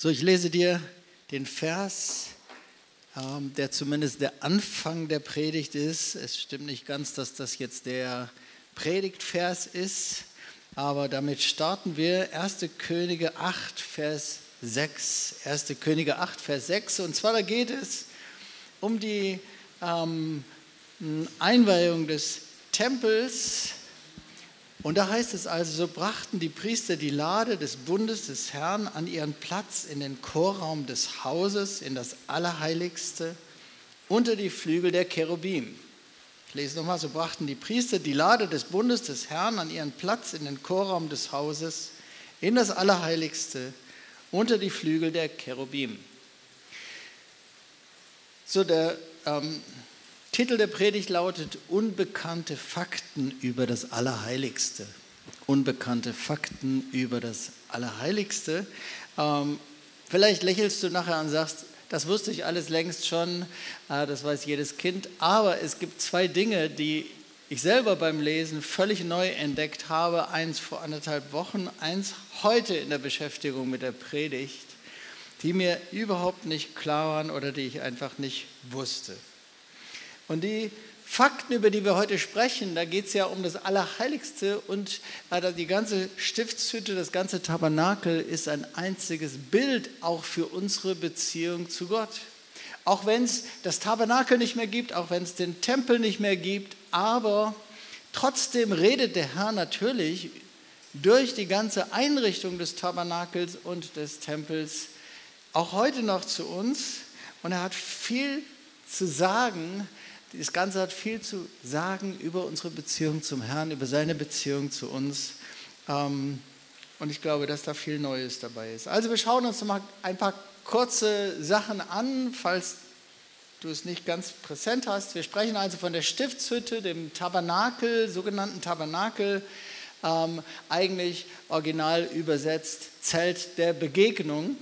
So, ich lese dir den Vers, ähm, der zumindest der Anfang der Predigt ist. Es stimmt nicht ganz, dass das jetzt der Predigtvers ist, aber damit starten wir 1. Könige 8, Vers 6. 1. Könige 8, Vers 6. Und zwar da geht es um die ähm, Einweihung des Tempels und da heißt es also, so brachten die Priester die Lade des Bundes des Herrn an ihren Platz in den Chorraum des Hauses, in das Allerheiligste, unter die Flügel der Cherubim. Ich lese nochmal, so brachten die Priester die Lade des Bundes des Herrn an ihren Platz in den Chorraum des Hauses, in das Allerheiligste, unter die Flügel der Cherubim. So, der ähm, Titel der Predigt lautet Unbekannte Fakten über das Allerheiligste. Unbekannte Fakten über das Allerheiligste. Ähm, vielleicht lächelst du nachher und sagst, das wusste ich alles längst schon, äh, das weiß jedes Kind, aber es gibt zwei Dinge, die ich selber beim Lesen völlig neu entdeckt habe. Eins vor anderthalb Wochen, eins heute in der Beschäftigung mit der Predigt, die mir überhaupt nicht klar waren oder die ich einfach nicht wusste. Und die Fakten, über die wir heute sprechen, da geht es ja um das Allerheiligste und äh, die ganze Stiftshütte, das ganze Tabernakel ist ein einziges Bild auch für unsere Beziehung zu Gott. Auch wenn es das Tabernakel nicht mehr gibt, auch wenn es den Tempel nicht mehr gibt, aber trotzdem redet der Herr natürlich durch die ganze Einrichtung des Tabernakels und des Tempels auch heute noch zu uns und er hat viel zu sagen das Ganze hat viel zu sagen über unsere Beziehung zum Herrn, über seine Beziehung zu uns. Ähm, und ich glaube, dass da viel Neues dabei ist. Also wir schauen uns mal ein paar kurze Sachen an, falls du es nicht ganz präsent hast. Wir sprechen also von der Stiftshütte, dem Tabernakel, sogenannten Tabernakel, ähm, eigentlich original übersetzt Zelt der Begegnung.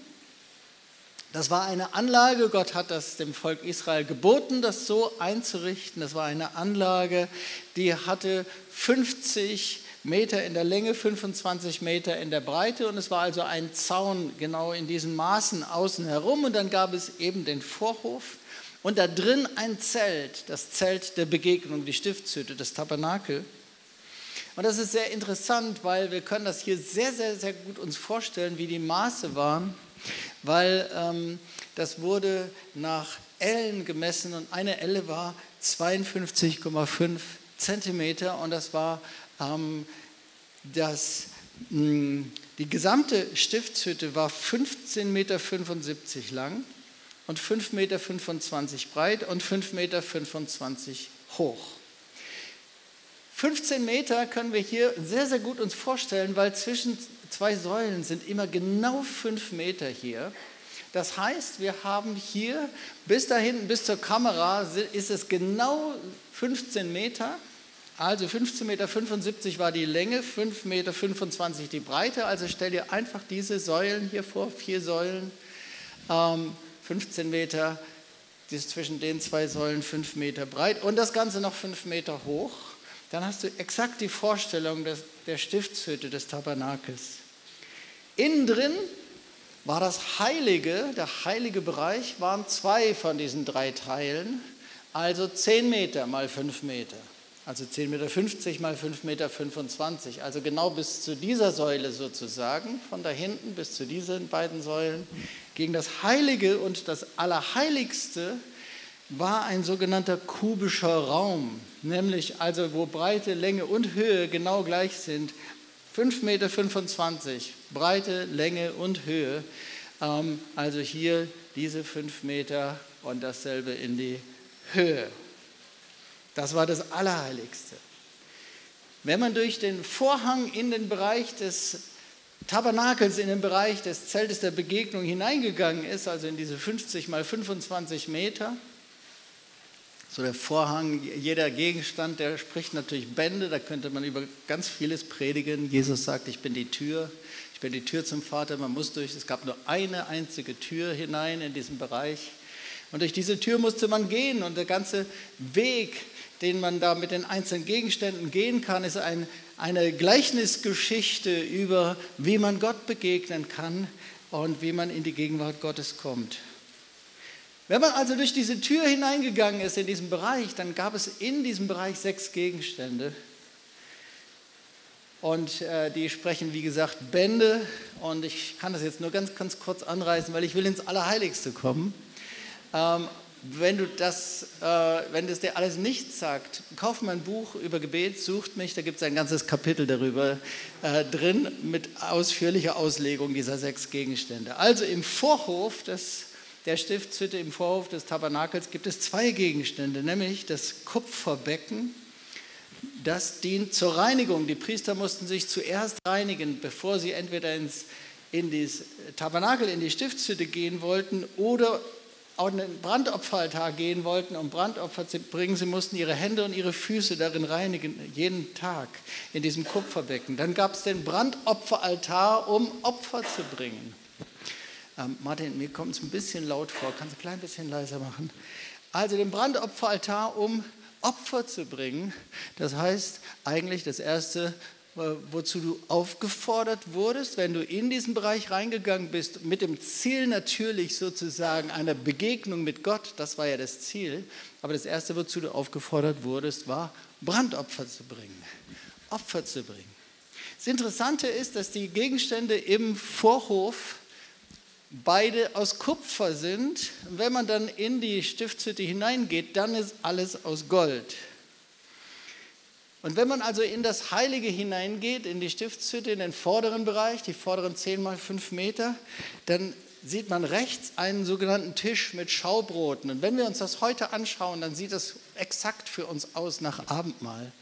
Das war eine Anlage, Gott hat das dem Volk Israel geboten, das so einzurichten. Das war eine Anlage, die hatte 50 Meter in der Länge, 25 Meter in der Breite und es war also ein Zaun genau in diesen Maßen außen herum und dann gab es eben den Vorhof und da drin ein Zelt, das Zelt der Begegnung, die Stiftshütte, das Tabernakel. Und das ist sehr interessant, weil wir können das hier sehr, sehr, sehr gut uns vorstellen, wie die Maße waren weil ähm, das wurde nach Ellen gemessen und eine Elle war 52,5 Zentimeter und das war ähm, das, mh, hm, die gesamte Stiftshütte war 15,75 Meter lang und 5,25 Meter breit und 5,25 Meter hoch. 15 Meter können wir hier sehr, sehr gut uns vorstellen, weil zwischen zwei Säulen sind immer genau 5 Meter hier. Das heißt, wir haben hier bis da hinten, bis zur Kamera, ist es genau 15 Meter. Also 15,75 Meter war die Länge, 5,25 Meter die Breite. Also stell dir einfach diese Säulen hier vor, vier Säulen, ähm, 15 Meter, das ist zwischen den zwei Säulen 5 Meter breit und das Ganze noch 5 Meter hoch dann hast du exakt die Vorstellung des, der Stiftshütte des Tabernakels. Innen drin war das Heilige, der heilige Bereich waren zwei von diesen drei Teilen, also 10 Meter mal 5 Meter. Also 10,50 Meter mal 5,25 Meter, also genau bis zu dieser Säule sozusagen, von da hinten bis zu diesen beiden Säulen, gegen das Heilige und das Allerheiligste war ein sogenannter kubischer Raum, nämlich also wo Breite, Länge und Höhe genau gleich sind. 5,25 Meter, Breite, Länge und Höhe. Ähm, also hier diese 5 Meter und dasselbe in die Höhe. Das war das Allerheiligste. Wenn man durch den Vorhang in den Bereich des Tabernakels, in den Bereich des Zeltes der Begegnung hineingegangen ist, also in diese 50 mal 25 Meter, so der Vorhang, jeder Gegenstand, der spricht natürlich Bände, da könnte man über ganz vieles predigen. Jesus sagt, ich bin die Tür, ich bin die Tür zum Vater, man muss durch, es gab nur eine einzige Tür hinein in diesen Bereich. Und durch diese Tür musste man gehen und der ganze Weg, den man da mit den einzelnen Gegenständen gehen kann, ist ein, eine Gleichnisgeschichte über, wie man Gott begegnen kann und wie man in die Gegenwart Gottes kommt. Wenn man also durch diese Tür hineingegangen ist in diesen Bereich, dann gab es in diesem Bereich sechs Gegenstände. Und äh, die sprechen, wie gesagt, Bände. Und ich kann das jetzt nur ganz, ganz kurz anreißen, weil ich will ins Allerheiligste kommen. Ähm, wenn, du das, äh, wenn das dir alles nichts sagt, kauf mal ein Buch über Gebet, sucht mich, da gibt es ein ganzes Kapitel darüber äh, drin mit ausführlicher Auslegung dieser sechs Gegenstände. Also im Vorhof des, der Stiftshütte, im Vorhof des Tabernakels gibt es zwei Gegenstände, nämlich das Kupferbecken, das dient zur Reinigung. Die Priester mussten sich zuerst reinigen, bevor sie entweder ins, in das Tabernakel, in die Stiftshütte gehen wollten oder auf den Brandopferaltar gehen wollten, um Brandopfer zu bringen, sie mussten ihre Hände und ihre Füße darin reinigen, jeden Tag in diesem Kupferbecken. Dann gab es den Brandopferaltar, um Opfer zu bringen. Ähm, Martin, mir kommt es ein bisschen laut vor, kannst du ein klein bisschen leiser machen? Also den Brandopferaltar, um Opfer zu bringen. Das heißt eigentlich das erste äh, wozu du aufgefordert wurdest, wenn du in diesen Bereich reingegangen bist, mit dem Ziel natürlich sozusagen einer Begegnung mit Gott, das war ja das Ziel, aber das Erste, wozu du aufgefordert wurdest, war Brandopfer zu bringen, Opfer zu bringen. Das Interessante ist, dass die Gegenstände im Vorhof beide aus Kupfer sind. Wenn man dann in die Stiftshütte hineingeht, dann ist alles aus Gold. Und wenn man also in das Heilige hineingeht, in die Stiftshütte, in den vorderen Bereich, die vorderen 10 mal 5 Meter, dann sieht man rechts einen sogenannten Tisch mit Schaubroten. Und wenn wir uns das heute anschauen, dann sieht das exakt für uns aus nach Abendmahl.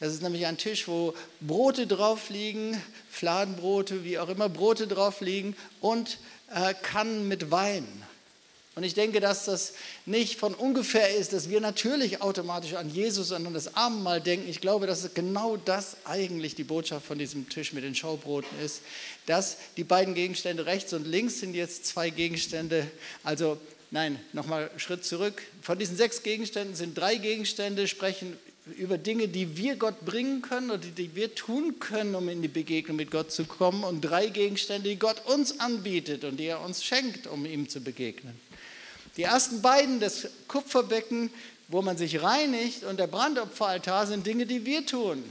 Das ist nämlich ein Tisch, wo Brote drauf liegen, Fladenbrote, wie auch immer, Brote drauf liegen und äh, Kannen mit Wein. Und ich denke, dass das nicht von ungefähr ist, dass wir natürlich automatisch an Jesus und an das Abendmahl denken. Ich glaube, dass genau das eigentlich die Botschaft von diesem Tisch mit den Schaubroten ist, dass die beiden Gegenstände rechts und links sind jetzt zwei Gegenstände, also nein, nochmal Schritt zurück. Von diesen sechs Gegenständen sind drei Gegenstände, sprechen über Dinge, die wir Gott bringen können oder die wir tun können, um in die Begegnung mit Gott zu kommen und drei Gegenstände, die Gott uns anbietet und die er uns schenkt, um ihm zu begegnen. Die ersten beiden, das Kupferbecken, wo man sich reinigt, und der Brandopferaltar sind Dinge, die wir tun,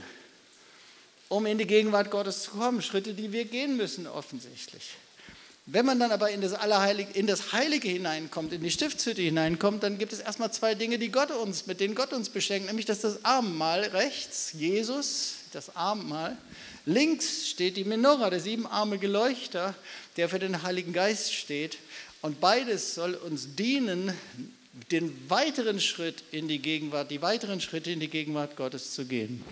um in die Gegenwart Gottes zu kommen. Schritte, die wir gehen müssen, offensichtlich. Wenn man dann aber in das, Allerheilige, in das Heilige hineinkommt, in die Stiftshütte hineinkommt, dann gibt es erstmal zwei Dinge, die Gott uns, mit denen Gott uns beschenkt, nämlich dass das Abendmahl rechts, Jesus, das Abendmahl, links steht die Menorah, der siebenarmige Leuchter, der für den Heiligen Geist steht. Und beides soll uns dienen, den weiteren Schritt in die Gegenwart, die weiteren Schritte in die Gegenwart Gottes zu gehen.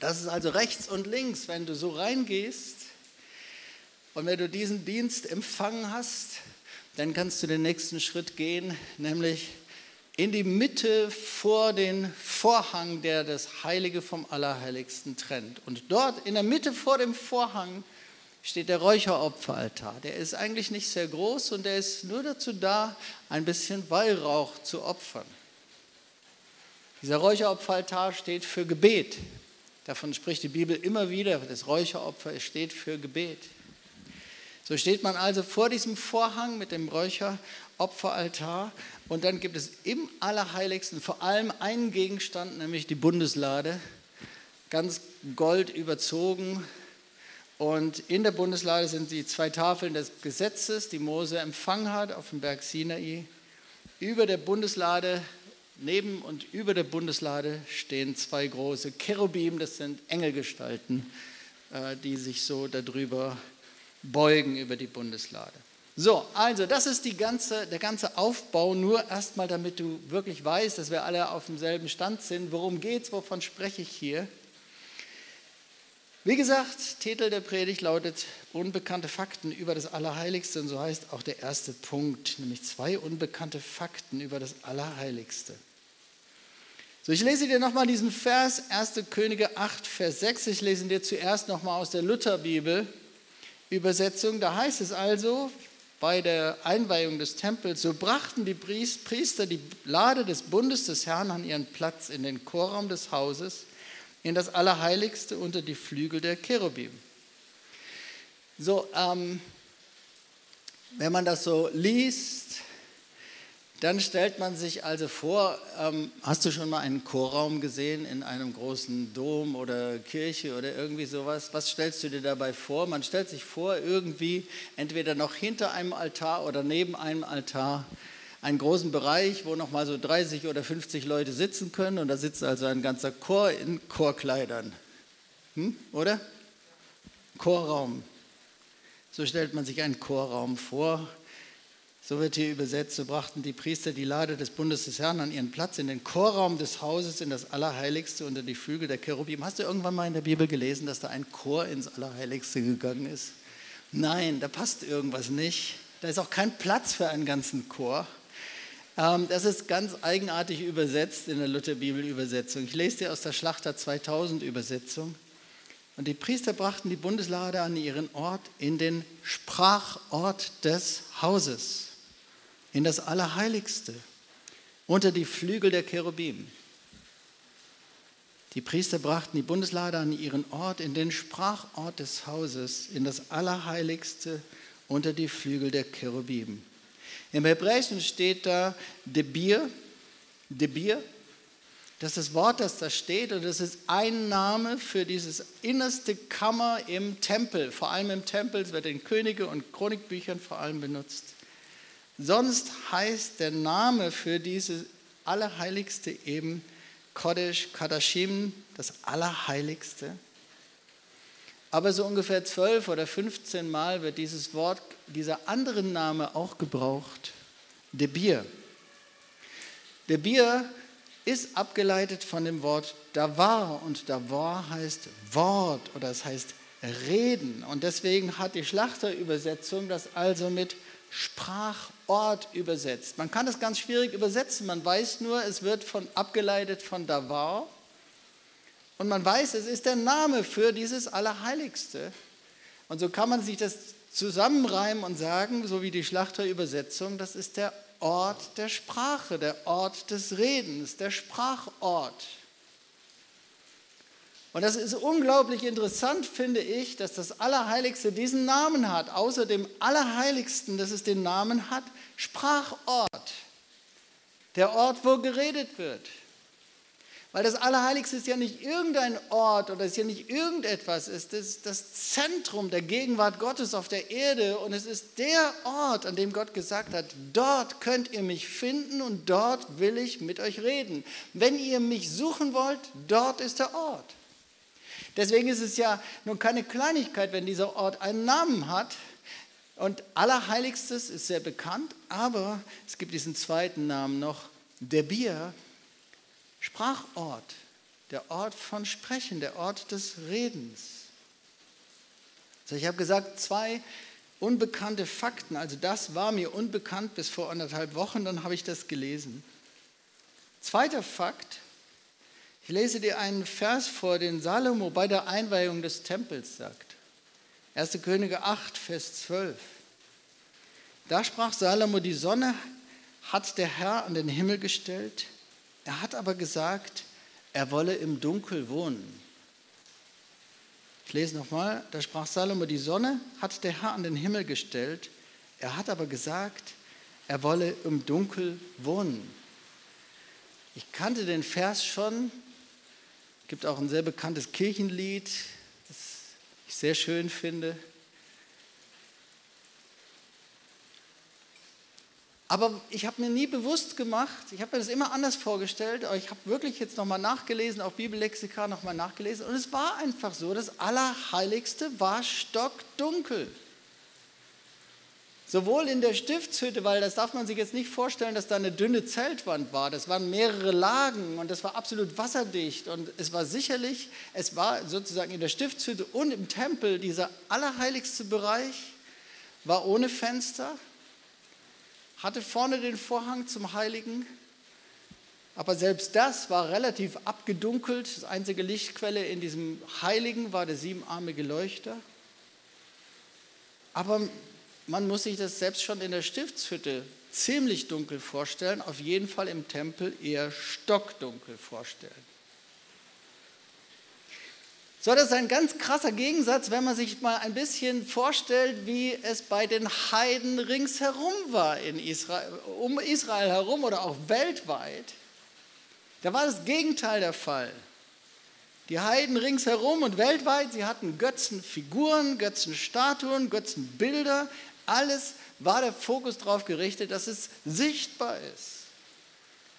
Das ist also rechts und links, wenn du so reingehst und wenn du diesen Dienst empfangen hast, dann kannst du den nächsten Schritt gehen, nämlich in die Mitte vor den Vorhang, der das Heilige vom Allerheiligsten trennt. Und dort in der Mitte vor dem Vorhang steht der Räucheropferaltar. Der ist eigentlich nicht sehr groß und der ist nur dazu da, ein bisschen Weihrauch zu opfern. Dieser Räucheropferaltar steht für Gebet. Davon spricht die Bibel immer wieder. Das Räucheropfer steht für Gebet. So steht man also vor diesem Vorhang mit dem Räucheropferaltar und dann gibt es im Allerheiligsten vor allem einen Gegenstand, nämlich die Bundeslade, ganz gold überzogen, und in der Bundeslade sind die zwei Tafeln des Gesetzes, die Mose empfangen hat auf dem Berg Sinai. Über der Bundeslade, neben und über der Bundeslade stehen zwei große Cherubim, das sind Engelgestalten, äh, die sich so darüber beugen über die Bundeslade. So, also das ist ganze, der ganze Aufbau, nur erstmal, damit du wirklich weißt, dass wir alle auf demselben Stand sind. Worum geht es, wovon spreche ich hier? Wie gesagt, Titel der Predigt lautet Unbekannte Fakten über das Allerheiligste und so heißt auch der erste Punkt, nämlich zwei unbekannte Fakten über das Allerheiligste. So, ich lese dir nochmal diesen Vers, 1. Könige 8, Vers 6. Ich lese ihn dir zuerst nochmal aus der Lutherbibel Übersetzung. Da heißt es also, bei der Einweihung des Tempels, so brachten die Priester die Lade des Bundes des Herrn an ihren Platz in den Chorraum des Hauses in das Allerheiligste unter die Flügel der Cherubim. So, ähm, wenn man das so liest, dann stellt man sich also vor, ähm, hast du schon mal einen Chorraum gesehen in einem großen Dom oder Kirche oder irgendwie sowas? Was stellst du dir dabei vor? Man stellt sich vor, irgendwie entweder noch hinter einem Altar oder neben einem Altar einen großen Bereich, wo noch mal so 30 oder 50 Leute sitzen können und da sitzt also ein ganzer Chor in Chorkleidern. Hm? Oder? Chorraum. So stellt man sich einen Chorraum vor so wird hier übersetzt, so brachten die Priester die Lade des Bundes des Herrn an ihren Platz in den Chorraum des Hauses, in das Allerheiligste unter die Flügel der Cherubim. Hast du irgendwann mal in der Bibel gelesen, dass da ein Chor ins Allerheiligste gegangen ist? Nein, da passt irgendwas nicht. Da ist auch kein Platz für einen ganzen Chor. Ähm, das ist ganz eigenartig übersetzt in der Lutherbibelübersetzung. Ich lese dir aus der Schlachter 2000 Übersetzung. Und die Priester brachten die Bundeslade an ihren Ort in den Sprachort des Hauses in das Allerheiligste, unter die Flügel der Cherubim. Die Priester brachten die Bundeslade an ihren Ort, in den Sprachort des Hauses, in das Allerheiligste, unter die Flügel der Cherubim. Im Hebräischen steht da Debir, Debir, das ist das Wort, das da steht, und das ist ein Name für dieses innerste Kammer im Tempel. Vor allem im Tempel, es wird in Könige- und Chronikbüchern vor allem benutzt. Sonst heißt der Name für diese Allerheiligste eben Kodesh Kadashim, das Allerheiligste. Aber so ungefähr zwölf oder 15 Mal wird dieses Wort, dieser andere Name auch gebraucht, Debir. Debir ist abgeleitet von dem Wort Davar und Davar heißt Wort oder es heißt Reden. Und deswegen hat die Schlachterübersetzung das also mit Sprachort übersetzt. Man kann das ganz schwierig übersetzen. Man weiß nur, es wird von, abgeleitet von Davar. Und man weiß, es ist der Name für dieses Allerheiligste. Und so kann man sich das zusammenreimen und sagen, so wie die Schlachterübersetzung, das ist der Ort der Sprache, der Ort des Redens, der Sprachort. Und das ist unglaublich interessant, finde ich, dass das Allerheiligste diesen Namen hat. Außer dem Allerheiligsten, dass es den Namen hat, Sprachort. Der Ort, wo geredet wird. Weil das Allerheiligste ist ja nicht irgendein Ort oder ist ja nicht irgendetwas, es ist das Zentrum der Gegenwart Gottes auf der Erde und es ist der Ort, an dem Gott gesagt hat, dort könnt ihr mich finden und dort will ich mit euch reden. Wenn ihr mich suchen wollt, dort ist der Ort. Deswegen ist es ja nun keine Kleinigkeit, wenn dieser Ort einen Namen hat. Und Allerheiligstes ist sehr bekannt, aber es gibt diesen zweiten Namen noch, der Bier, Sprachort, der Ort von Sprechen, der Ort des Redens. Also ich habe gesagt, zwei unbekannte Fakten, also das war mir unbekannt bis vor anderthalb Wochen, dann habe ich das gelesen. Zweiter Fakt, ich lese dir einen Vers vor, den Salomo bei der Einweihung des Tempels sagt. 1. Könige 8, Vers 12. Da sprach Salomo, die Sonne hat der Herr an den Himmel gestellt. Er hat aber gesagt, er wolle im Dunkel wohnen. Ich lese nochmal, da sprach Salomo, die Sonne hat der Herr an den Himmel gestellt. Er hat aber gesagt, er wolle im Dunkel wohnen. Ich kannte den Vers schon, gibt auch ein sehr bekanntes Kirchenlied, das ich sehr schön finde. Aber ich habe mir nie bewusst gemacht, ich habe mir das immer anders vorgestellt, aber ich habe wirklich jetzt nochmal nachgelesen, auch Bibellexika nochmal nachgelesen und es war einfach so, das Allerheiligste war stockdunkel. Sowohl in der Stiftshütte, weil das darf man sich jetzt nicht vorstellen, dass da eine dünne Zeltwand war. Das waren mehrere Lagen und das war absolut wasserdicht. Und es war sicherlich, es war sozusagen in der Stiftshütte und im Tempel, dieser allerheiligste Bereich, war ohne Fenster, hatte vorne den Vorhang zum Heiligen. Aber selbst das war relativ abgedunkelt. Das einzige Lichtquelle in diesem Heiligen war der siebenarmige Leuchter. Aber man muss sich das selbst schon in der Stiftshütte ziemlich dunkel vorstellen, auf jeden Fall im Tempel eher stockdunkel vorstellen. So, das ist ein ganz krasser Gegensatz, wenn man sich mal ein bisschen vorstellt, wie es bei den Heiden ringsherum war in Israel, um Israel herum oder auch weltweit. Da war das Gegenteil der Fall. Die Heiden ringsherum und weltweit, sie hatten Götzenfiguren, Götzenstatuen, Götzenbilder. Alles war der Fokus darauf gerichtet, dass es sichtbar ist.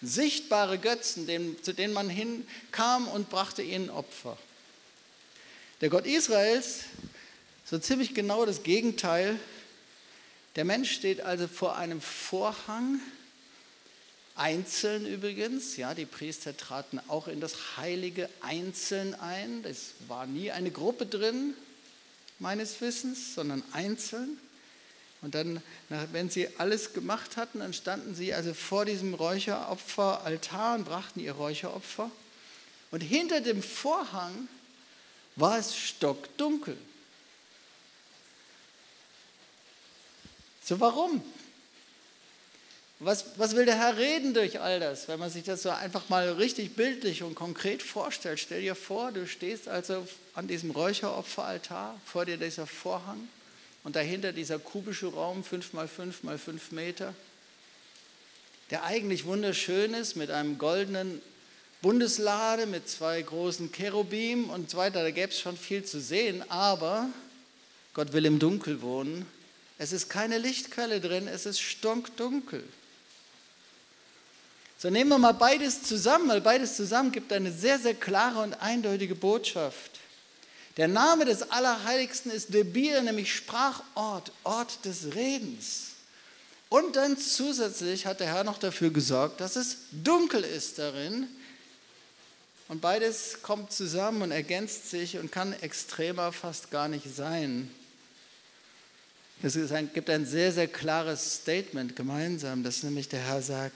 Sichtbare Götzen, zu denen man hinkam und brachte ihnen Opfer. Der Gott Israels, so ziemlich genau das Gegenteil. Der Mensch steht also vor einem Vorhang, einzeln übrigens. Ja, die Priester traten auch in das Heilige einzeln ein. Es war nie eine Gruppe drin, meines Wissens, sondern einzeln. Und dann, wenn sie alles gemacht hatten, dann standen sie also vor diesem Räucheropferaltar und brachten ihr Räucheropfer. Und hinter dem Vorhang war es stockdunkel. So, warum? Was, was will der Herr reden durch all das? Wenn man sich das so einfach mal richtig bildlich und konkret vorstellt, stell dir vor, du stehst also an diesem Räucheropferaltar, vor dir dieser Vorhang und dahinter dieser kubische Raum, 5 mal 5 mal 5 Meter, der eigentlich wunderschön ist mit einem goldenen Bundeslade mit zwei großen Cherubim und so weiter. Da gäbe es schon viel zu sehen, aber Gott will im Dunkel wohnen. Es ist keine Lichtquelle drin, es ist stonkdunkel. So nehmen wir mal beides zusammen, weil beides zusammen gibt eine sehr, sehr klare und eindeutige Botschaft. Der Name des Allerheiligsten ist Debir, nämlich Sprachort, Ort des Redens. Und dann zusätzlich hat der Herr noch dafür gesorgt, dass es dunkel ist darin, und beides kommt zusammen und ergänzt sich und kann extremer fast gar nicht sein. Es gibt ein sehr, sehr klares Statement gemeinsam, dass nämlich der Herr sagt,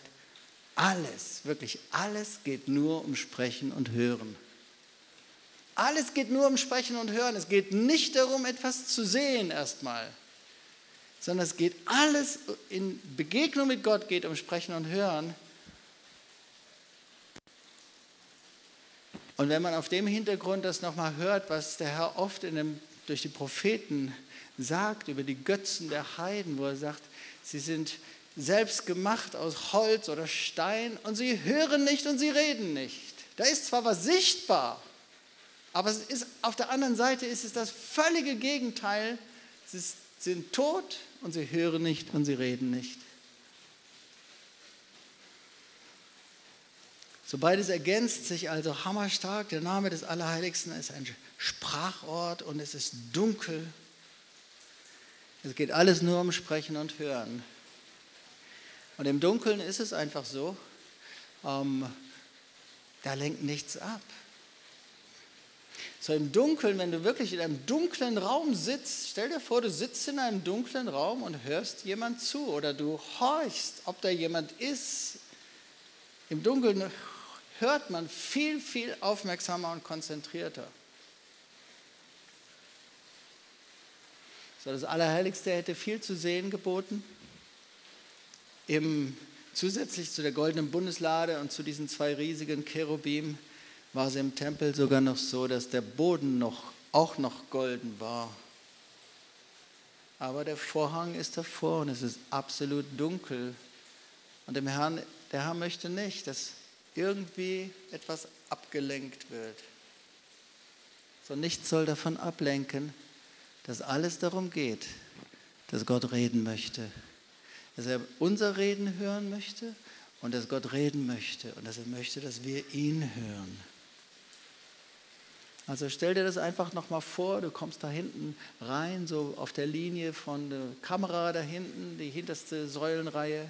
alles, wirklich alles geht nur um Sprechen und Hören. Alles geht nur um Sprechen und Hören. Es geht nicht darum, etwas zu sehen erstmal, sondern es geht alles in Begegnung mit Gott geht um Sprechen und Hören. Und wenn man auf dem Hintergrund das nochmal hört, was der Herr oft dem, durch die Propheten sagt über die Götzen der Heiden, wo er sagt, sie sind selbst gemacht aus Holz oder Stein und sie hören nicht und sie reden nicht. Da ist zwar was sichtbar, aber es ist, auf der anderen Seite ist es das völlige Gegenteil. Sie sind tot und sie hören nicht und sie reden nicht. So beides ergänzt sich also hammerstark. Der Name des Allerheiligsten ist ein Sprachort und es ist dunkel. Es geht alles nur um Sprechen und Hören. Und im Dunkeln ist es einfach so, ähm, da lenkt nichts ab. So im Dunkeln, wenn du wirklich in einem dunklen Raum sitzt, stell dir vor, du sitzt in einem dunklen Raum und hörst jemand zu oder du horchst, ob da jemand ist. Im Dunkeln hört man viel, viel aufmerksamer und konzentrierter. So, das Allerheiligste hätte viel zu sehen geboten. Im, zusätzlich zu der goldenen Bundeslade und zu diesen zwei riesigen Cherubim war es im Tempel sogar noch so, dass der Boden noch, auch noch golden war. Aber der Vorhang ist davor und es ist absolut dunkel. Und dem Herrn, der Herr möchte nicht, dass irgendwie etwas abgelenkt wird. So nichts soll davon ablenken, dass alles darum geht, dass Gott reden möchte. Dass er unser Reden hören möchte und dass Gott reden möchte und dass er möchte, dass wir ihn hören. Also stell dir das einfach nochmal vor, du kommst da hinten rein, so auf der Linie von der Kamera da hinten, die hinterste Säulenreihe.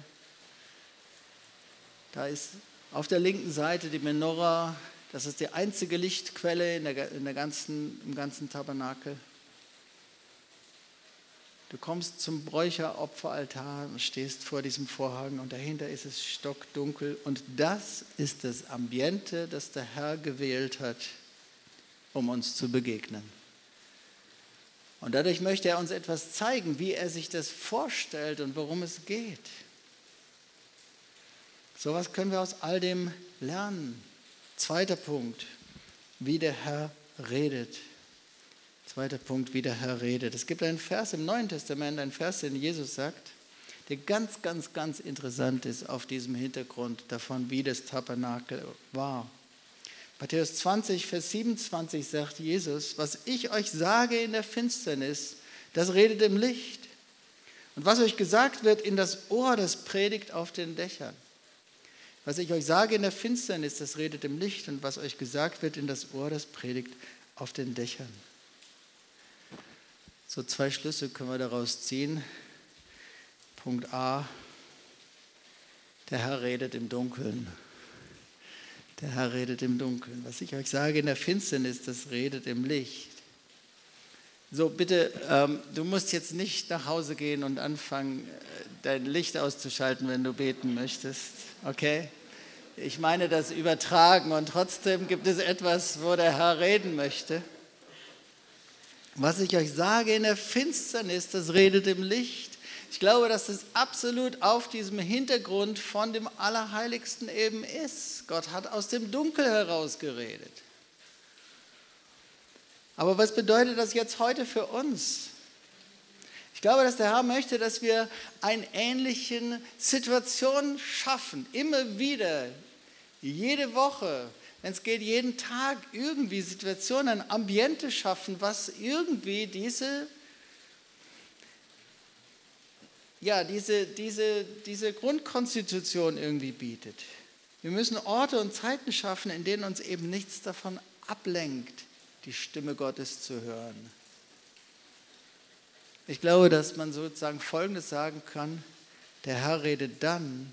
Da ist auf der linken Seite die Menorah, das ist die einzige Lichtquelle in der, in der ganzen, im ganzen Tabernakel. Du kommst zum Bräucheropferaltar und stehst vor diesem Vorhang und dahinter ist es stockdunkel. Und das ist das Ambiente, das der Herr gewählt hat, um uns zu begegnen. Und dadurch möchte er uns etwas zeigen, wie er sich das vorstellt und worum es geht. So was können wir aus all dem lernen. Zweiter Punkt, wie der Herr redet. Zweiter Punkt, wie der Herr redet. Es gibt einen Vers im Neuen Testament, einen Vers, den Jesus sagt, der ganz, ganz, ganz interessant ist auf diesem Hintergrund davon, wie das Tabernakel war. Matthäus 20, Vers 27 sagt Jesus, was ich euch sage in der Finsternis, das redet im Licht. Und was euch gesagt wird in das Ohr, das predigt auf den Dächern. Was ich euch sage in der Finsternis, das redet im Licht. Und was euch gesagt wird in das Ohr, das predigt auf den Dächern. So zwei Schlüsse können wir daraus ziehen. Punkt A, der Herr redet im Dunkeln. Der Herr redet im Dunkeln. Was ich euch sage in der Finsternis, das redet im Licht. So, bitte, ähm, du musst jetzt nicht nach Hause gehen und anfangen, äh, dein Licht auszuschalten, wenn du beten möchtest. Okay? Ich meine das übertragen und trotzdem gibt es etwas, wo der Herr reden möchte. Was ich euch sage in der Finsternis, das redet im Licht. Ich glaube, dass es absolut auf diesem Hintergrund von dem Allerheiligsten eben ist. Gott hat aus dem Dunkel heraus geredet. Aber was bedeutet das jetzt heute für uns? Ich glaube, dass der Herr möchte, dass wir eine ähnliche Situation schaffen, immer wieder, jede Woche, wenn es geht, jeden Tag irgendwie Situationen, ein Ambiente schaffen, was irgendwie diese ja, diese, diese, diese Grundkonstitution irgendwie bietet. Wir müssen Orte und Zeiten schaffen, in denen uns eben nichts davon ablenkt, die Stimme Gottes zu hören. Ich glaube, dass man sozusagen Folgendes sagen kann, der Herr redet dann,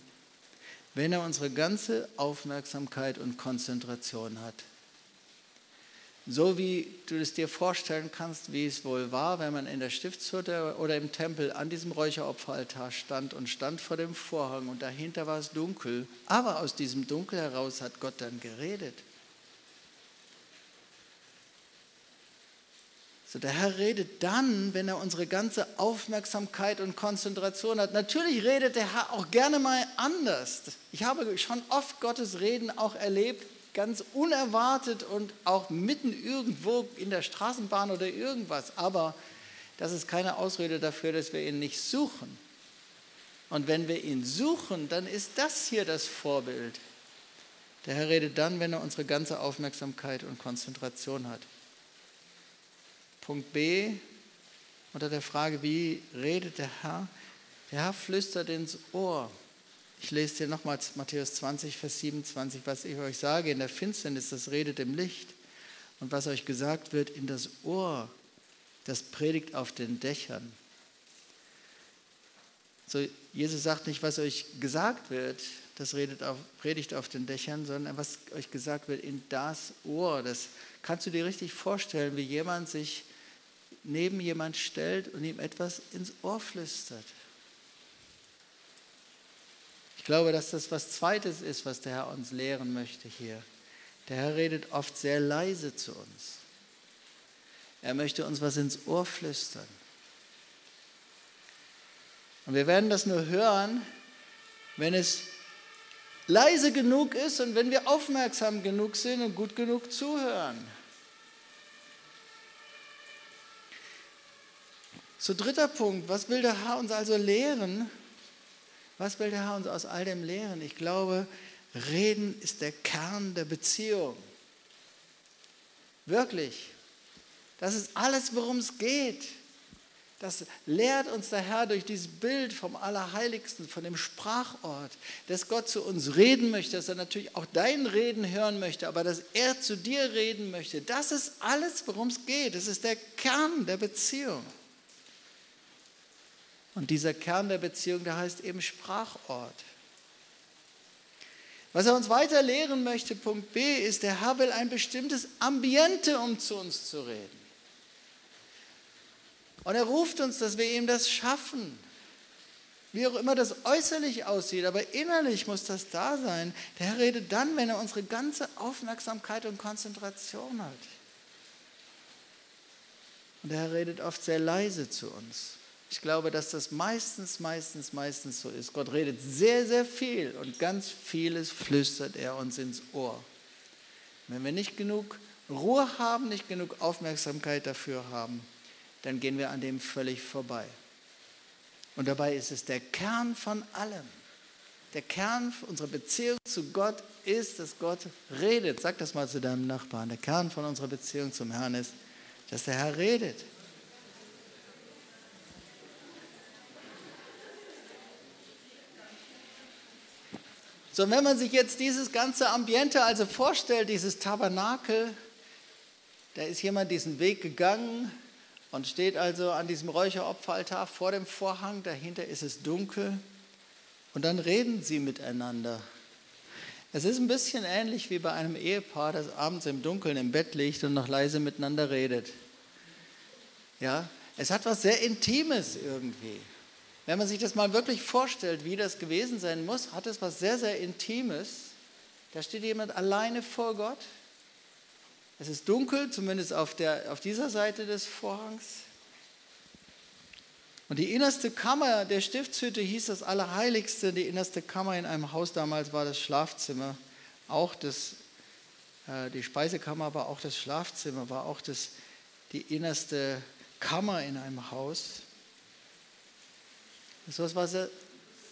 wenn er unsere ganze Aufmerksamkeit und Konzentration hat so wie du es dir vorstellen kannst, wie es wohl war, wenn man in der Stiftshütte oder im Tempel an diesem Räucheropferaltar stand und stand vor dem Vorhang und dahinter war es dunkel. Aber aus diesem Dunkel heraus hat Gott dann geredet. So, der Herr redet dann, wenn er unsere ganze Aufmerksamkeit und Konzentration hat. Natürlich redet der Herr auch gerne mal anders. Ich habe schon oft Gottes Reden auch erlebt, ganz unerwartet und auch mitten irgendwo in der Straßenbahn oder irgendwas. Aber das ist keine Ausrede dafür, dass wir ihn nicht suchen. Und wenn wir ihn suchen, dann ist das hier das Vorbild. Der Herr redet dann, wenn er unsere ganze Aufmerksamkeit und Konzentration hat. Punkt B unter der Frage, wie redet der Herr? Der Herr flüstert ins Ohr. Ich lese dir nochmals Matthäus 20, Vers 27, was ich euch sage, in der Finsternis, das redet im Licht. Und was euch gesagt wird in das Ohr, das predigt auf den Dächern. So, Jesus sagt nicht, was euch gesagt wird, das redet auf, predigt auf den Dächern, sondern was euch gesagt wird in das Ohr. Das kannst du dir richtig vorstellen, wie jemand sich neben jemand stellt und ihm etwas ins Ohr flüstert glaube, dass das was Zweites ist, was der Herr uns lehren möchte hier. Der Herr redet oft sehr leise zu uns. Er möchte uns was ins Ohr flüstern. Und wir werden das nur hören, wenn es leise genug ist und wenn wir aufmerksam genug sind und gut genug zuhören. So dritter Punkt, was will der Herr uns also lehren? Was will der Herr uns aus all dem lehren? Ich glaube, Reden ist der Kern der Beziehung. Wirklich. Das ist alles, worum es geht. Das lehrt uns der Herr durch dieses Bild vom Allerheiligsten, von dem Sprachort, dass Gott zu uns reden möchte, dass er natürlich auch dein Reden hören möchte, aber dass er zu dir reden möchte. Das ist alles, worum es geht. Das ist der Kern der Beziehung. Und dieser Kern der Beziehung, der heißt eben Sprachort. Was er uns weiter lehren möchte, Punkt B, ist, der Herr will ein bestimmtes Ambiente, um zu uns zu reden. Und er ruft uns, dass wir ihm das schaffen. Wie auch immer das äußerlich aussieht, aber innerlich muss das da sein. Der Herr redet dann, wenn er unsere ganze Aufmerksamkeit und Konzentration hat. Und der Herr redet oft sehr leise zu uns. Ich glaube, dass das meistens, meistens, meistens so ist. Gott redet sehr, sehr viel und ganz vieles flüstert er uns ins Ohr. Wenn wir nicht genug Ruhe haben, nicht genug Aufmerksamkeit dafür haben, dann gehen wir an dem völlig vorbei. Und dabei ist es der Kern von allem. Der Kern unserer Beziehung zu Gott ist, dass Gott redet. Sag das mal zu deinem Nachbarn. Der Kern von unserer Beziehung zum Herrn ist, dass der Herr redet. So, wenn man sich jetzt dieses ganze Ambiente also vorstellt, dieses Tabernakel, da ist jemand diesen Weg gegangen und steht also an diesem Räucheropferaltar vor dem Vorhang, dahinter ist es dunkel und dann reden sie miteinander. Es ist ein bisschen ähnlich wie bei einem Ehepaar, das abends im Dunkeln im Bett liegt und noch leise miteinander redet. Ja, es hat was sehr Intimes irgendwie. Wenn man sich das mal wirklich vorstellt, wie das gewesen sein muss, hat es was sehr, sehr Intimes. Da steht jemand alleine vor Gott. Es ist dunkel, zumindest auf, der, auf dieser Seite des Vorhangs. Und die innerste Kammer der Stiftshütte hieß das Allerheiligste. Die innerste Kammer in einem Haus damals war das Schlafzimmer. Auch das, äh, die Speisekammer, aber auch das Schlafzimmer war auch das, die innerste Kammer in einem Haus. Das, was,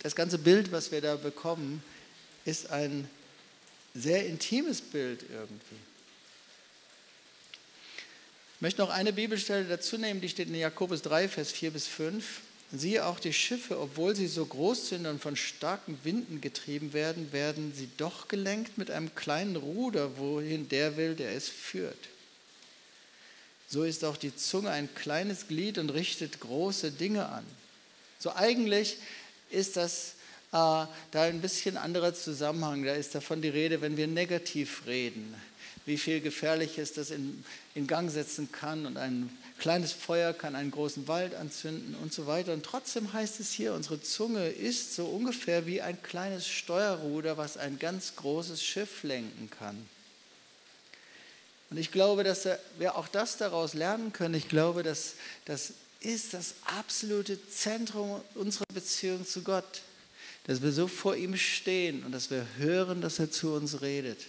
das ganze Bild, was wir da bekommen, ist ein sehr intimes Bild irgendwie. Ich möchte noch eine Bibelstelle dazu nehmen, die steht in Jakobus 3, Vers 4 bis 5. Siehe auch die Schiffe, obwohl sie so groß sind und von starken Winden getrieben werden, werden sie doch gelenkt mit einem kleinen Ruder, wohin der will, der es führt. So ist auch die Zunge ein kleines Glied und richtet große Dinge an. So eigentlich ist das äh, da ein bisschen anderer Zusammenhang. Da ist davon die Rede, wenn wir negativ reden, wie viel Gefährliches das in, in Gang setzen kann und ein kleines Feuer kann einen großen Wald anzünden und so weiter. Und trotzdem heißt es hier, unsere Zunge ist so ungefähr wie ein kleines Steuerruder, was ein ganz großes Schiff lenken kann. Und ich glaube, dass wir auch das daraus lernen können. Ich glaube, dass, dass ist das absolute Zentrum unserer Beziehung zu Gott. Dass wir so vor ihm stehen und dass wir hören, dass er zu uns redet.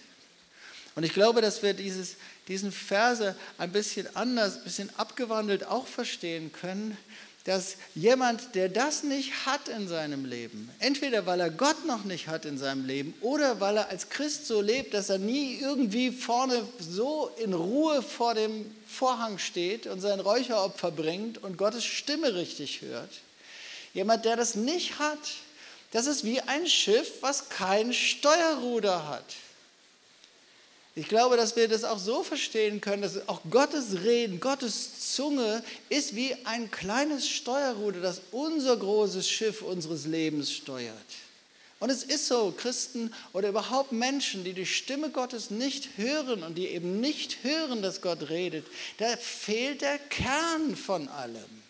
Und ich glaube, dass wir dieses, diesen Verse ein bisschen anders, ein bisschen abgewandelt auch verstehen können, dass jemand, der das nicht hat in seinem Leben, entweder weil er Gott noch nicht hat in seinem Leben oder weil er als Christ so lebt, dass er nie irgendwie vorne so in Ruhe vor dem Vorhang steht und sein Räucheropfer bringt und Gottes Stimme richtig hört. Jemand, der das nicht hat, das ist wie ein Schiff, was kein Steuerruder hat. Ich glaube, dass wir das auch so verstehen können, dass auch Gottes Reden, Gottes Zunge ist wie ein kleines Steuerruder, das unser großes Schiff unseres Lebens steuert. Und es ist so, Christen oder überhaupt Menschen, die die Stimme Gottes nicht hören und die eben nicht hören, dass Gott redet, da fehlt der Kern von allem.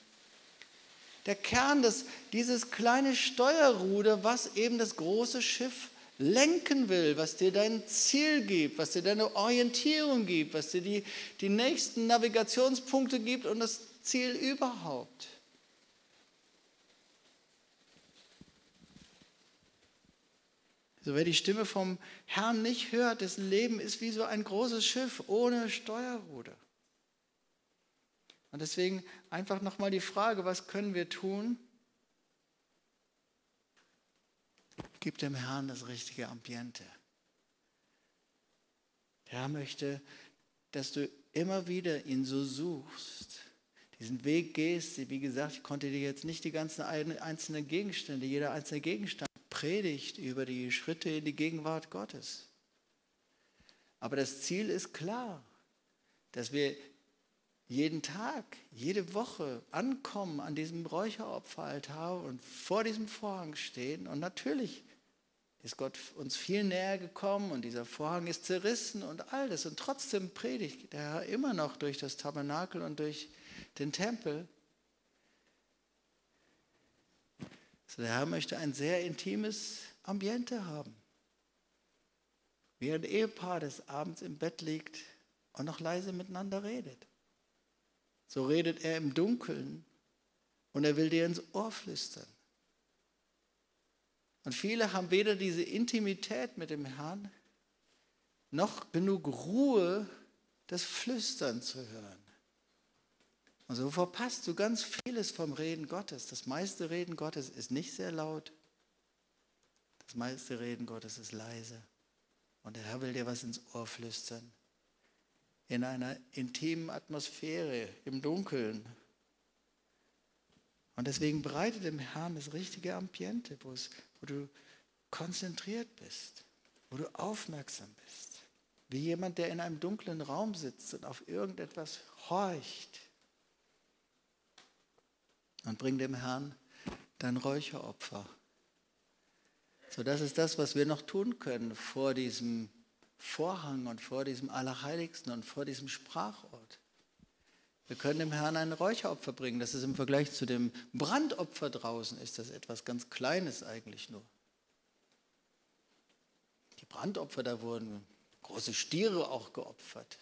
Der Kern, des, dieses kleine Steuerruder, was eben das große Schiff lenken will, was dir dein Ziel gibt, was dir deine Orientierung gibt, was dir die, die nächsten Navigationspunkte gibt und das Ziel überhaupt. So, wer die Stimme vom Herrn nicht hört, dessen Leben ist wie so ein großes Schiff ohne Steuerruder. Und deswegen einfach nochmal die Frage, was können wir tun, Gib dem Herrn das richtige Ambiente. Der Herr möchte, dass du immer wieder ihn so suchst, diesen Weg gehst. Wie gesagt, ich konnte dir jetzt nicht die ganzen einzelnen Gegenstände, jeder einzelne Gegenstand predigt über die Schritte in die Gegenwart Gottes. Aber das Ziel ist klar, dass wir jeden Tag, jede Woche ankommen an diesem Räucheropferaltar und vor diesem Vorhang stehen. Und natürlich ist Gott uns viel näher gekommen und dieser Vorhang ist zerrissen und all das. Und trotzdem predigt der Herr immer noch durch das Tabernakel und durch den Tempel. Also der Herr möchte ein sehr intimes Ambiente haben. Wie ein Ehepaar, das abends im Bett liegt und noch leise miteinander redet. So redet er im Dunkeln und er will dir ins Ohr flüstern. Und viele haben weder diese Intimität mit dem Herrn noch genug Ruhe das Flüstern zu hören. Und so verpasst du ganz vieles vom Reden Gottes. Das meiste Reden Gottes ist nicht sehr laut. Das meiste Reden Gottes ist leise. Und der Herr will dir was ins Ohr flüstern. In einer intimen Atmosphäre, im Dunkeln. Und deswegen bereite dem Herrn das richtige Ambiente, wo, es, wo du konzentriert bist, wo du aufmerksam bist. Wie jemand, der in einem dunklen Raum sitzt und auf irgendetwas horcht und bring dem Herrn dein Räucheropfer. So, das ist das, was wir noch tun können vor diesem Vorhang und vor diesem Allerheiligsten und vor diesem Sprachort. Wir können dem Herrn ein Räucheropfer bringen. Das ist im Vergleich zu dem Brandopfer draußen, ist das etwas ganz Kleines eigentlich nur. Die Brandopfer, da wurden große Stiere auch geopfert.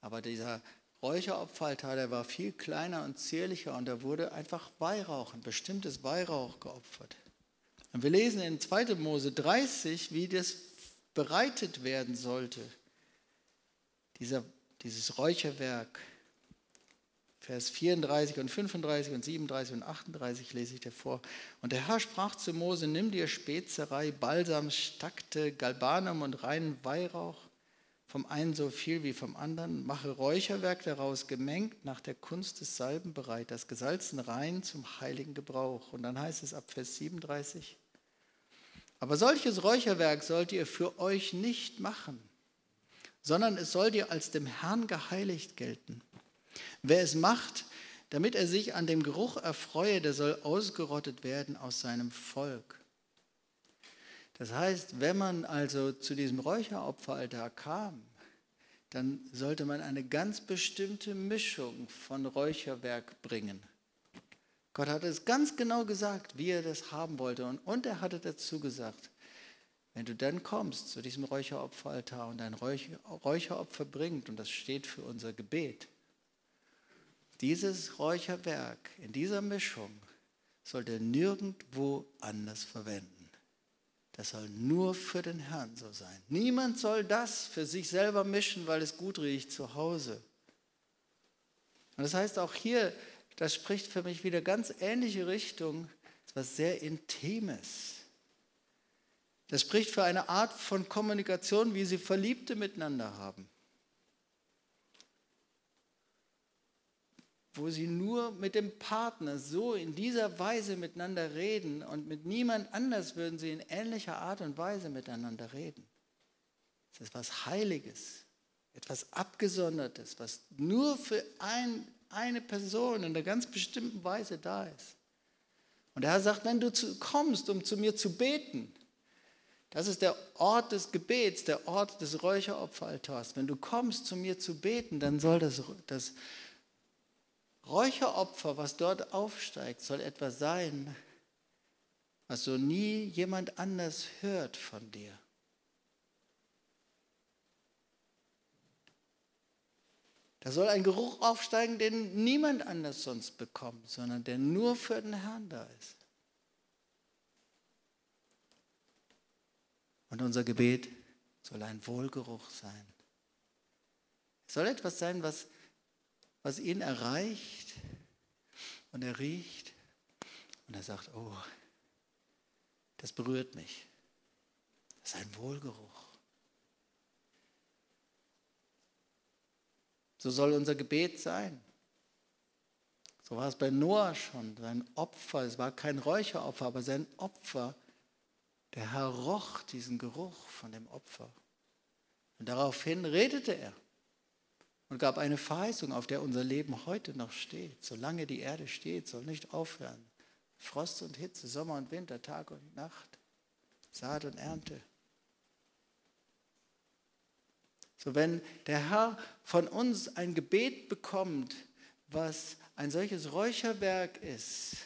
Aber dieser Räucheropferaltar, der war viel kleiner und zierlicher und da wurde einfach Weihrauch, ein bestimmtes Weihrauch geopfert. Und wir lesen in 2. Mose 30, wie das bereitet werden sollte, dieser, dieses Räucherwerk. Vers 34 und 35 und 37 und 38 lese ich dir vor. Und der Herr sprach zu Mose, nimm dir Spezerei, Balsam, Stakte, Galbanum und reinen Weihrauch vom einen so viel wie vom anderen, mache Räucherwerk daraus, gemengt nach der Kunst des Salben bereit, das gesalzen rein zum heiligen Gebrauch. Und dann heißt es ab Vers 37, aber solches Räucherwerk sollt ihr für euch nicht machen, sondern es soll dir als dem Herrn geheiligt gelten. Wer es macht, damit er sich an dem Geruch erfreue, der soll ausgerottet werden aus seinem Volk. Das heißt, wenn man also zu diesem Räucheropferaltar kam, dann sollte man eine ganz bestimmte Mischung von Räucherwerk bringen. Gott hatte es ganz genau gesagt, wie er das haben wollte. Und, und er hatte dazu gesagt, wenn du dann kommst zu diesem Räucheropferaltar und ein Räucheropfer bringt, und das steht für unser Gebet, dieses Räucherwerk in dieser Mischung sollte er nirgendwo anders verwenden. Das soll nur für den Herrn so sein. Niemand soll das für sich selber mischen, weil es gut riecht zu Hause. Und das heißt auch hier, das spricht für mich wieder ganz ähnliche Richtung, was sehr Intimes. Das spricht für eine Art von Kommunikation, wie sie Verliebte miteinander haben. wo sie nur mit dem Partner so in dieser Weise miteinander reden und mit niemand anders würden sie in ähnlicher Art und Weise miteinander reden. Es ist etwas Heiliges, etwas Abgesondertes, was nur für ein, eine Person in einer ganz bestimmten Weise da ist. Und der Herr sagt, wenn du zu, kommst, um zu mir zu beten, das ist der Ort des Gebets, der Ort des Räucheropferaltars. Wenn du kommst, zu mir zu beten, dann soll das, das Räucheropfer, was dort aufsteigt, soll etwas sein, was so nie jemand anders hört von dir. Da soll ein Geruch aufsteigen, den niemand anders sonst bekommt, sondern der nur für den Herrn da ist. Und unser Gebet soll ein Wohlgeruch sein. Es soll etwas sein, was was ihn erreicht und er riecht und er sagt, oh, das berührt mich. Das ist ein Wohlgeruch. So soll unser Gebet sein. So war es bei Noah schon. Sein Opfer, es war kein Räucheropfer, aber sein Opfer, der Herr roch diesen Geruch von dem Opfer. Und daraufhin redete er und gab eine Verheißung, auf der unser Leben heute noch steht. Solange die Erde steht, soll nicht aufhören. Frost und Hitze, Sommer und Winter, Tag und Nacht, Saat und Ernte. So, wenn der Herr von uns ein Gebet bekommt, was ein solches Räucherwerk ist,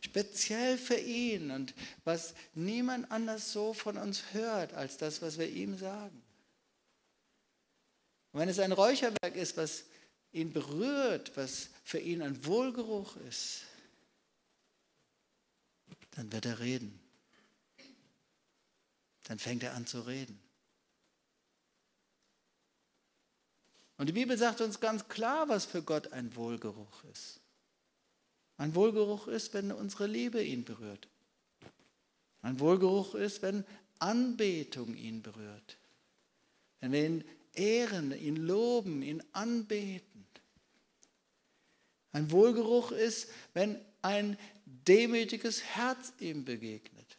speziell für ihn und was niemand anders so von uns hört als das, was wir ihm sagen, und wenn es ein Räucherwerk ist, was ihn berührt, was für ihn ein Wohlgeruch ist, dann wird er reden. Dann fängt er an zu reden. Und die Bibel sagt uns ganz klar, was für Gott ein Wohlgeruch ist. Ein Wohlgeruch ist, wenn unsere Liebe ihn berührt. Ein Wohlgeruch ist, wenn Anbetung ihn berührt. Wenn wir ihn ehren, ihn loben, ihn anbeten. Ein Wohlgeruch ist, wenn ein demütiges Herz ihm begegnet.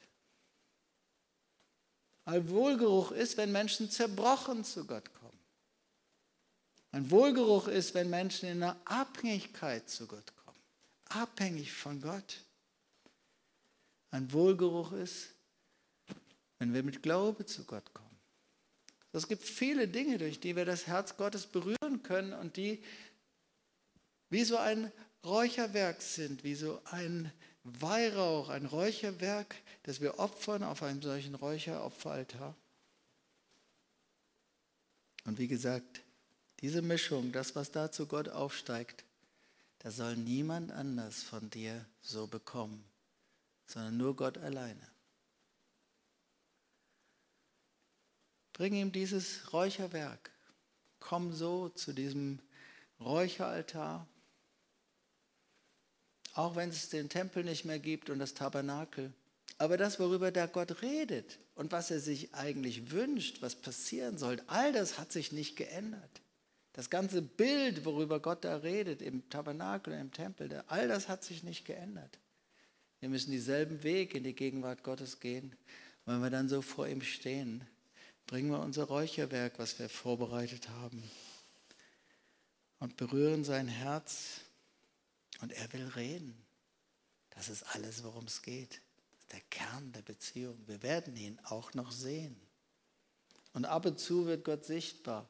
Ein Wohlgeruch ist, wenn Menschen zerbrochen zu Gott kommen. Ein Wohlgeruch ist, wenn Menschen in einer Abhängigkeit zu Gott kommen. Abhängig von Gott. Ein Wohlgeruch ist, wenn wir mit Glaube zu Gott kommen. Es gibt viele Dinge, durch die wir das Herz Gottes berühren können und die wie so ein Räucherwerk sind, wie so ein Weihrauch, ein Räucherwerk, das wir opfern auf einem solchen Räucheropferaltar. Und wie gesagt, diese Mischung, das, was da zu Gott aufsteigt, das soll niemand anders von dir so bekommen, sondern nur Gott alleine. Bring ihm dieses Räucherwerk. Komm so zu diesem Räucheraltar. Auch wenn es den Tempel nicht mehr gibt und das Tabernakel. Aber das, worüber der Gott redet und was er sich eigentlich wünscht, was passieren soll, all das hat sich nicht geändert. Das ganze Bild, worüber Gott da redet, im Tabernakel, im Tempel, all das hat sich nicht geändert. Wir müssen dieselben Weg in die Gegenwart Gottes gehen. Wenn wir dann so vor ihm stehen, bringen wir unser Räucherwerk, was wir vorbereitet haben, und berühren sein Herz. Und er will reden. Das ist alles, worum es geht. Das ist der Kern der Beziehung. Wir werden ihn auch noch sehen. Und ab und zu wird Gott sichtbar.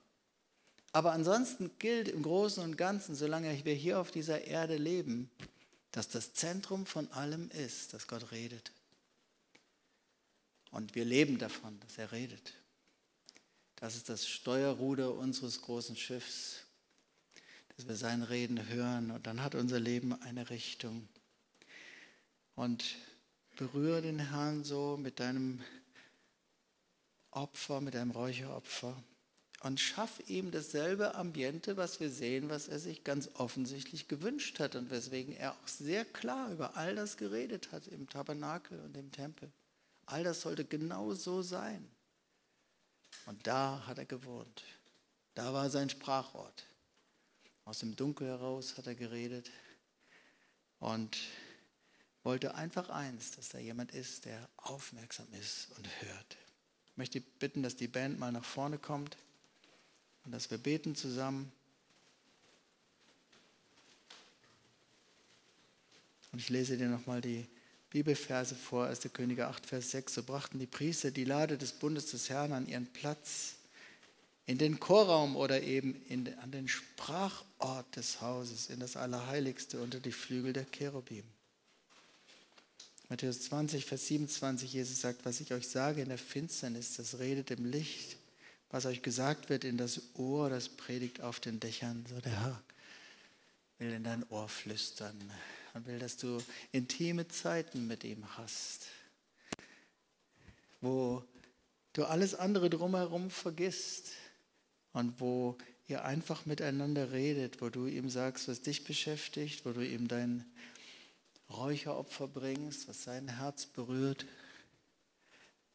Aber ansonsten gilt im Großen und Ganzen, solange wir hier auf dieser Erde leben, dass das Zentrum von allem ist, dass Gott redet. Und wir leben davon, dass er redet. Das ist das Steuerruder unseres großen Schiffs, dass wir sein Reden hören und dann hat unser Leben eine Richtung. Und berühre den Herrn so mit deinem Opfer, mit deinem Räucheropfer und schaff ihm dasselbe Ambiente, was wir sehen, was er sich ganz offensichtlich gewünscht hat und weswegen er auch sehr klar über all das geredet hat im Tabernakel und im Tempel. All das sollte genau so sein. Und da hat er gewohnt. Da war sein Sprachort. Aus dem Dunkel heraus hat er geredet und wollte einfach eins, dass da jemand ist, der aufmerksam ist und hört. Ich möchte bitten, dass die Band mal nach vorne kommt und dass wir beten zusammen. Und ich lese dir nochmal die Bibelverse vor, 1. Könige 8, Vers 6. So brachten die Priester die Lade des Bundes des Herrn an ihren Platz, in den Chorraum oder eben in, an den Sprachort des Hauses, in das Allerheiligste unter die Flügel der Cherubim. Matthäus 20, Vers 27, Jesus sagt, was ich euch sage in der Finsternis, das redet im Licht was euch gesagt wird in das Ohr, das predigt auf den Dächern. So der Herr will in dein Ohr flüstern und will, dass du intime Zeiten mit ihm hast, wo du alles andere drumherum vergisst und wo ihr einfach miteinander redet, wo du ihm sagst, was dich beschäftigt, wo du ihm dein Räucheropfer bringst, was sein Herz berührt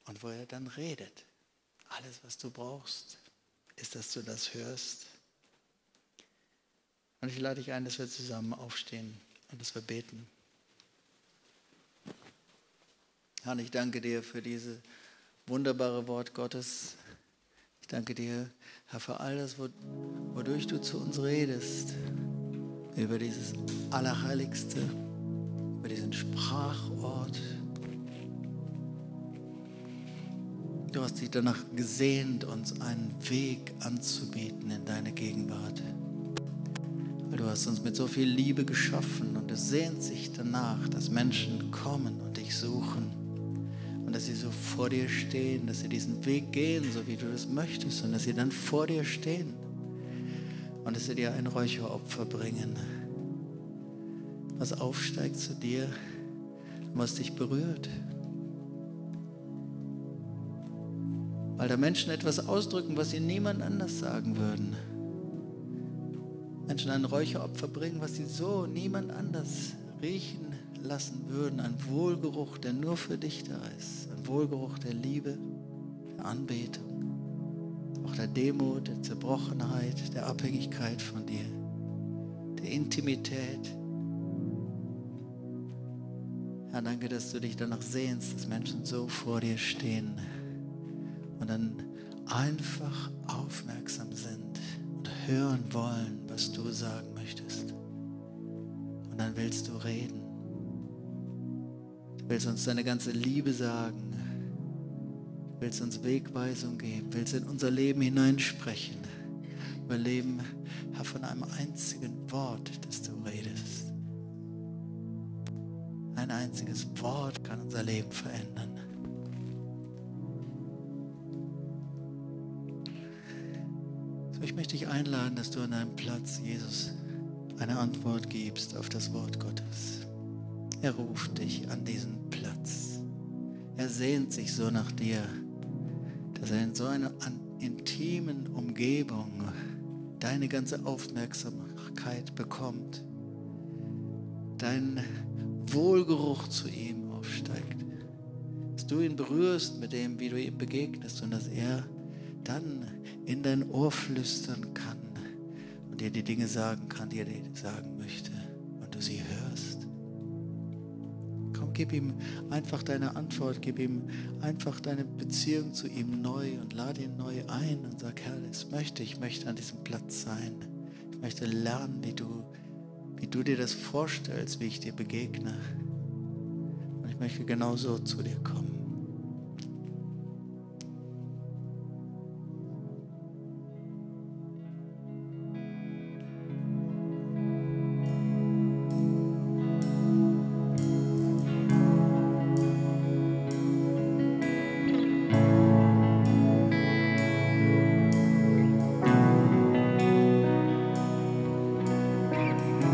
und wo er dann redet. Alles, was du brauchst, ist, dass du das hörst. Und ich lade dich ein, dass wir zusammen aufstehen und dass wir beten. Herr, ich danke dir für dieses wunderbare Wort Gottes. Ich danke dir, Herr, für all das, wodurch du zu uns redest, über dieses Allerheiligste, über diesen Sprachort. Du hast dich danach gesehnt, uns einen Weg anzubieten in deine Gegenwart. Weil du hast uns mit so viel Liebe geschaffen und es sehnt sich danach, dass Menschen kommen und dich suchen und dass sie so vor dir stehen, dass sie diesen Weg gehen, so wie du das möchtest und dass sie dann vor dir stehen und dass sie dir ein Räucheropfer bringen, was aufsteigt zu dir was dich berührt. Weil da Menschen etwas ausdrücken, was sie niemand anders sagen würden. Menschen ein Räucheropfer bringen, was sie so niemand anders riechen lassen würden. Ein Wohlgeruch, der nur für dich da ist. Ein Wohlgeruch der Liebe, der Anbetung, auch der Demut, der Zerbrochenheit, der Abhängigkeit von dir, der Intimität. Herr, danke, dass du dich danach sehnst, dass Menschen so vor dir stehen und dann einfach aufmerksam sind und hören wollen, was du sagen möchtest. Und dann willst du reden. Du willst uns deine ganze Liebe sagen. Du willst uns Wegweisung geben. Du willst in unser Leben hineinsprechen. Wir leben, von einem einzigen Wort, das du redest. Ein einziges Wort kann unser Leben verändern. Möchte dich einladen, dass du an deinem Platz, Jesus, eine Antwort gibst auf das Wort Gottes. Er ruft dich an diesen Platz. Er sehnt sich so nach dir, dass er in so einer intimen Umgebung deine ganze Aufmerksamkeit bekommt. Dein Wohlgeruch zu ihm aufsteigt. Dass du ihn berührst mit dem, wie du ihm begegnest und dass er dann in dein Ohr flüstern kann und dir die Dinge sagen kann, die er dir sagen möchte und du sie hörst. Komm, gib ihm einfach deine Antwort, gib ihm einfach deine Beziehung zu ihm neu und lade ihn neu ein und sag, Herr, das möchte ich, möchte an diesem Platz sein. Ich möchte lernen, wie du wie du dir das vorstellst, wie ich dir begegne. Und ich möchte genauso zu dir kommen.